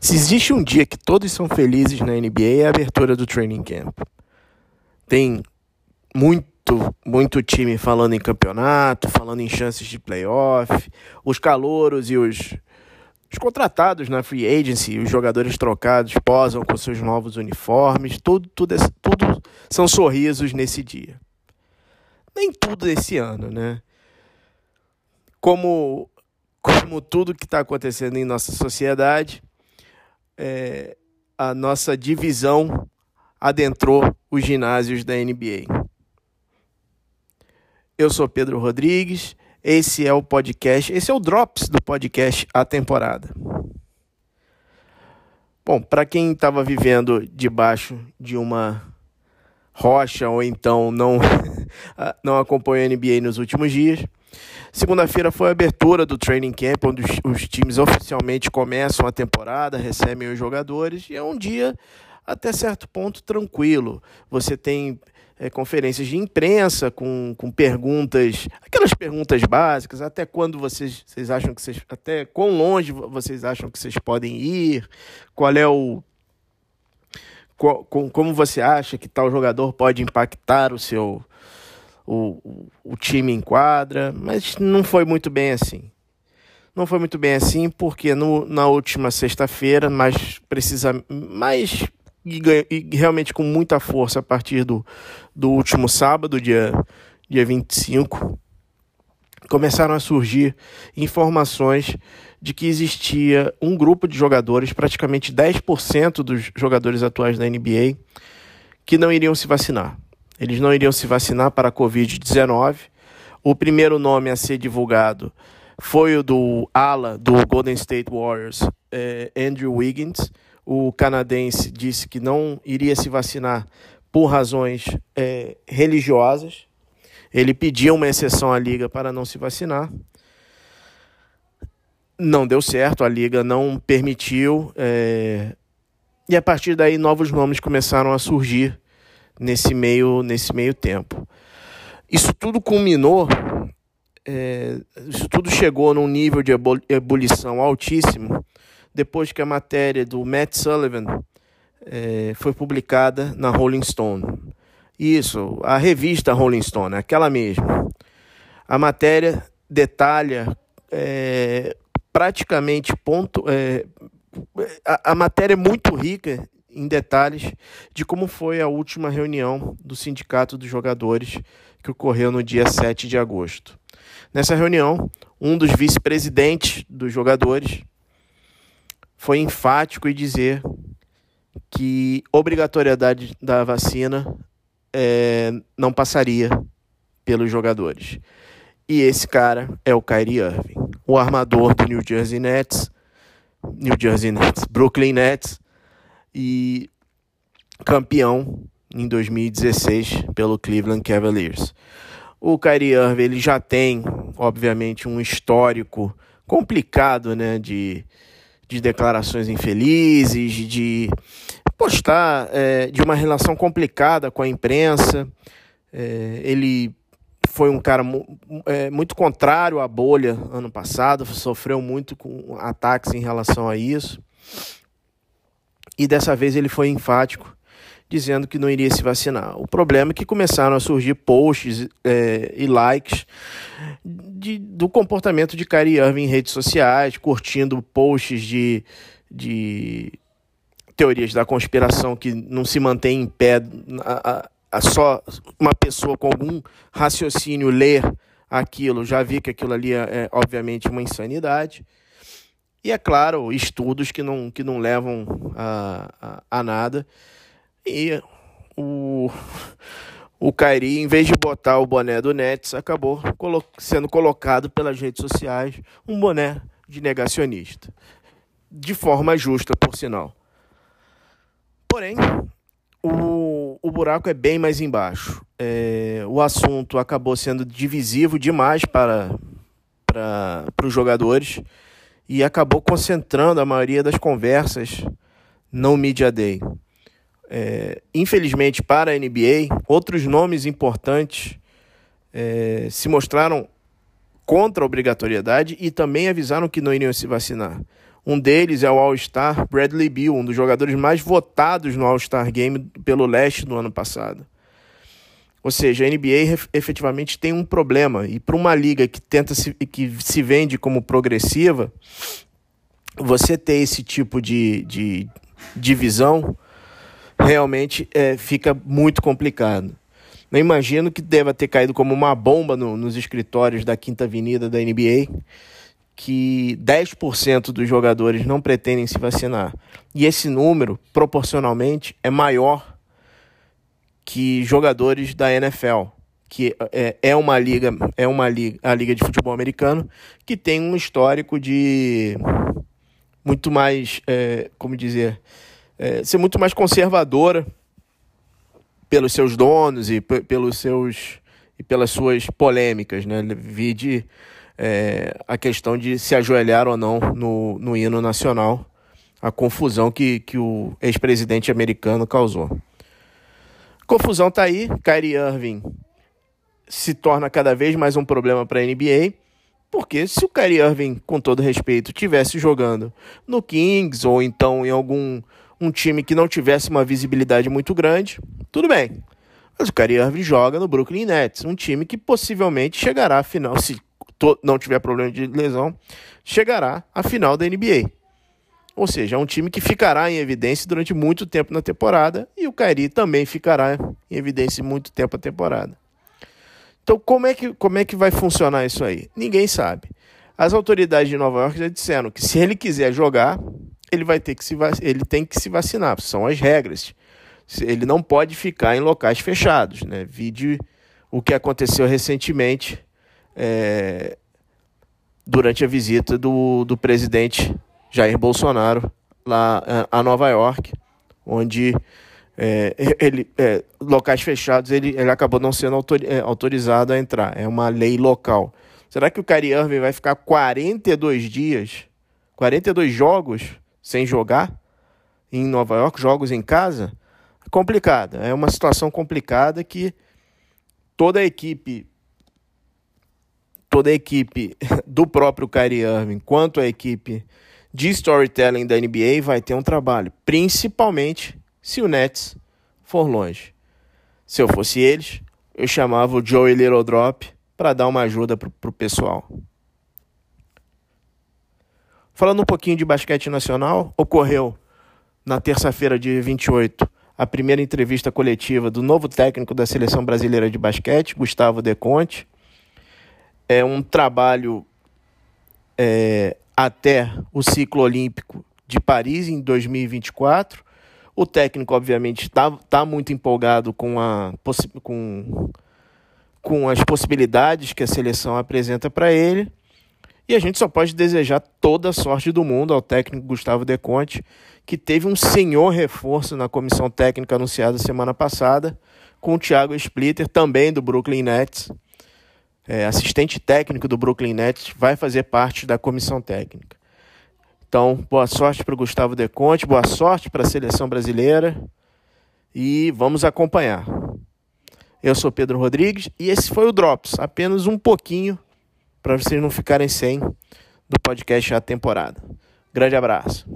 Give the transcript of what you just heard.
Se existe um dia que todos são felizes na NBA é a abertura do training camp. Tem muito, muito time falando em campeonato, falando em chances de playoff, os calouros e os, os contratados na free agency, os jogadores trocados posam com seus novos uniformes, tudo, tudo, tudo são sorrisos nesse dia. Nem tudo esse ano, né? Como, como tudo que está acontecendo em nossa sociedade, é, a nossa divisão adentrou os ginásios da NBA. Eu sou Pedro Rodrigues, esse é o podcast, esse é o Drops do podcast A Temporada. Bom, para quem estava vivendo debaixo de uma rocha ou então não, não acompanhou a NBA nos últimos dias, Segunda-feira foi a abertura do training camp, onde os, os, times oficialmente começam a temporada, recebem os jogadores, e é um dia até certo ponto tranquilo. Você tem é, conferências de imprensa com, com perguntas, aquelas perguntas básicas, até quando vocês, vocês acham que vocês, até quão longe vocês acham que vocês podem ir, qual é o como você acha que tal jogador pode impactar o seu o, o time em quadra, mas não foi muito bem assim. Não foi muito bem assim porque no, na última sexta-feira, mais precisa mais e, e, realmente com muita força a partir do, do último sábado, dia, dia 25, começaram a surgir informações de que existia um grupo de jogadores, praticamente 10% dos jogadores atuais da NBA, que não iriam se vacinar. Eles não iriam se vacinar para a Covid-19. O primeiro nome a ser divulgado foi o do ala do Golden State Warriors, eh, Andrew Wiggins. O canadense disse que não iria se vacinar por razões eh, religiosas. Ele pediu uma exceção à liga para não se vacinar. Não deu certo, a liga não permitiu. Eh, e a partir daí novos nomes começaram a surgir nesse meio, nesse meio tempo. Isso tudo culminou, é, isso tudo chegou num nível de ebulição altíssimo depois que a matéria do Matt Sullivan é, foi publicada na Rolling Stone. Isso, a revista Rolling Stone, aquela mesma. A matéria detalha é, praticamente ponto. É, a, a matéria é muito rica em detalhes de como foi a última reunião do Sindicato dos Jogadores que ocorreu no dia 7 de agosto. Nessa reunião, um dos vice-presidentes dos jogadores foi enfático em dizer que obrigatoriedade da vacina é, não passaria pelos jogadores. E esse cara é o Kyrie Irving, o armador do New Jersey Nets, New Jersey Nets, Brooklyn Nets, e campeão em 2016 pelo Cleveland Cavaliers. O Kyrie Irving ele já tem, obviamente, um histórico complicado, né, de, de declarações infelizes, de postar é, de uma relação complicada com a imprensa. É, ele foi um cara é, muito contrário à bolha ano passado, sofreu muito com ataques em relação a isso. E dessa vez ele foi enfático, dizendo que não iria se vacinar. O problema é que começaram a surgir posts é, e likes de, do comportamento de Kyrie Irving em redes sociais, curtindo posts de, de teorias da conspiração que não se mantém em pé. A, a, a só uma pessoa com algum raciocínio ler aquilo já vi que aquilo ali é, é obviamente uma insanidade. E é claro, estudos que não, que não levam a, a, a nada. E o, o Kairi, em vez de botar o boné do Nets, acabou colo sendo colocado pelas redes sociais um boné de negacionista. De forma justa, por sinal. Porém, o, o buraco é bem mais embaixo. É, o assunto acabou sendo divisivo demais para, para, para os jogadores e acabou concentrando a maioria das conversas no Media Day. É, infelizmente para a NBA, outros nomes importantes é, se mostraram contra a obrigatoriedade e também avisaram que não iriam se vacinar. Um deles é o All-Star Bradley Beal, um dos jogadores mais votados no All-Star Game pelo leste no ano passado. Ou seja, a NBA efetivamente tem um problema. E para uma liga que tenta se, que se vende como progressiva, você ter esse tipo de, de divisão realmente é, fica muito complicado. Eu imagino que deva ter caído como uma bomba no, nos escritórios da Quinta Avenida da NBA que 10% dos jogadores não pretendem se vacinar. E esse número, proporcionalmente, é maior que jogadores da NFL, que é, é uma liga, é uma liga, a liga de futebol americano, que tem um histórico de muito mais, é, como dizer, é, ser muito mais conservadora pelos seus donos e pelos seus e pelas suas polêmicas, né? Vide é, a questão de se ajoelhar ou não no, no hino nacional, a confusão que, que o ex-presidente americano causou. Confusão tá aí, Kyrie Irving se torna cada vez mais um problema para a NBA, porque se o Kyrie Irving, com todo respeito, tivesse jogando no Kings ou então em algum um time que não tivesse uma visibilidade muito grande, tudo bem. Mas o Kyrie Irving joga no Brooklyn Nets, um time que possivelmente chegará à final, se não tiver problema de lesão, chegará à final da NBA. Ou seja, é um time que ficará em evidência durante muito tempo na temporada e o Kairi também ficará em evidência muito tempo na temporada. Então, como é, que, como é que vai funcionar isso aí? Ninguém sabe. As autoridades de Nova York já disseram que se ele quiser jogar, ele vai ter que se ele tem que se vacinar, são as regras. Ele não pode ficar em locais fechados, né? Vide o que aconteceu recentemente é, durante a visita do, do presidente Jair Bolsonaro lá é, a Nova York, onde é, ele, é, locais fechados ele, ele acabou não sendo autorizado a entrar. É uma lei local. Será que o Kyrie Irving vai ficar 42 dias, 42 jogos sem jogar em Nova York, jogos em casa? Complicada. É uma situação complicada que toda a equipe toda a equipe do próprio Kyrie Irving quanto a equipe de storytelling da NBA vai ter um trabalho, principalmente se o Nets for longe. Se eu fosse eles, eu chamava o Joey Little Drop para dar uma ajuda para o pessoal. Falando um pouquinho de basquete nacional, ocorreu na terça-feira, dia 28, a primeira entrevista coletiva do novo técnico da seleção brasileira de basquete, Gustavo Deconte é um trabalho é, até o ciclo olímpico de Paris em 2024. O técnico, obviamente, está tá muito empolgado com, a, com, com as possibilidades que a seleção apresenta para ele. E a gente só pode desejar toda a sorte do mundo ao técnico Gustavo Deconte, que teve um senhor reforço na comissão técnica anunciada semana passada, com o Thiago Splitter, também do Brooklyn Nets é, assistente técnico do Brooklyn Nets, vai fazer parte da comissão técnica. Então, boa sorte para o Gustavo Deconte, boa sorte para a seleção brasileira e vamos acompanhar. Eu sou Pedro Rodrigues e esse foi o Drops, apenas um pouquinho para vocês não ficarem sem do podcast a temporada. Grande abraço.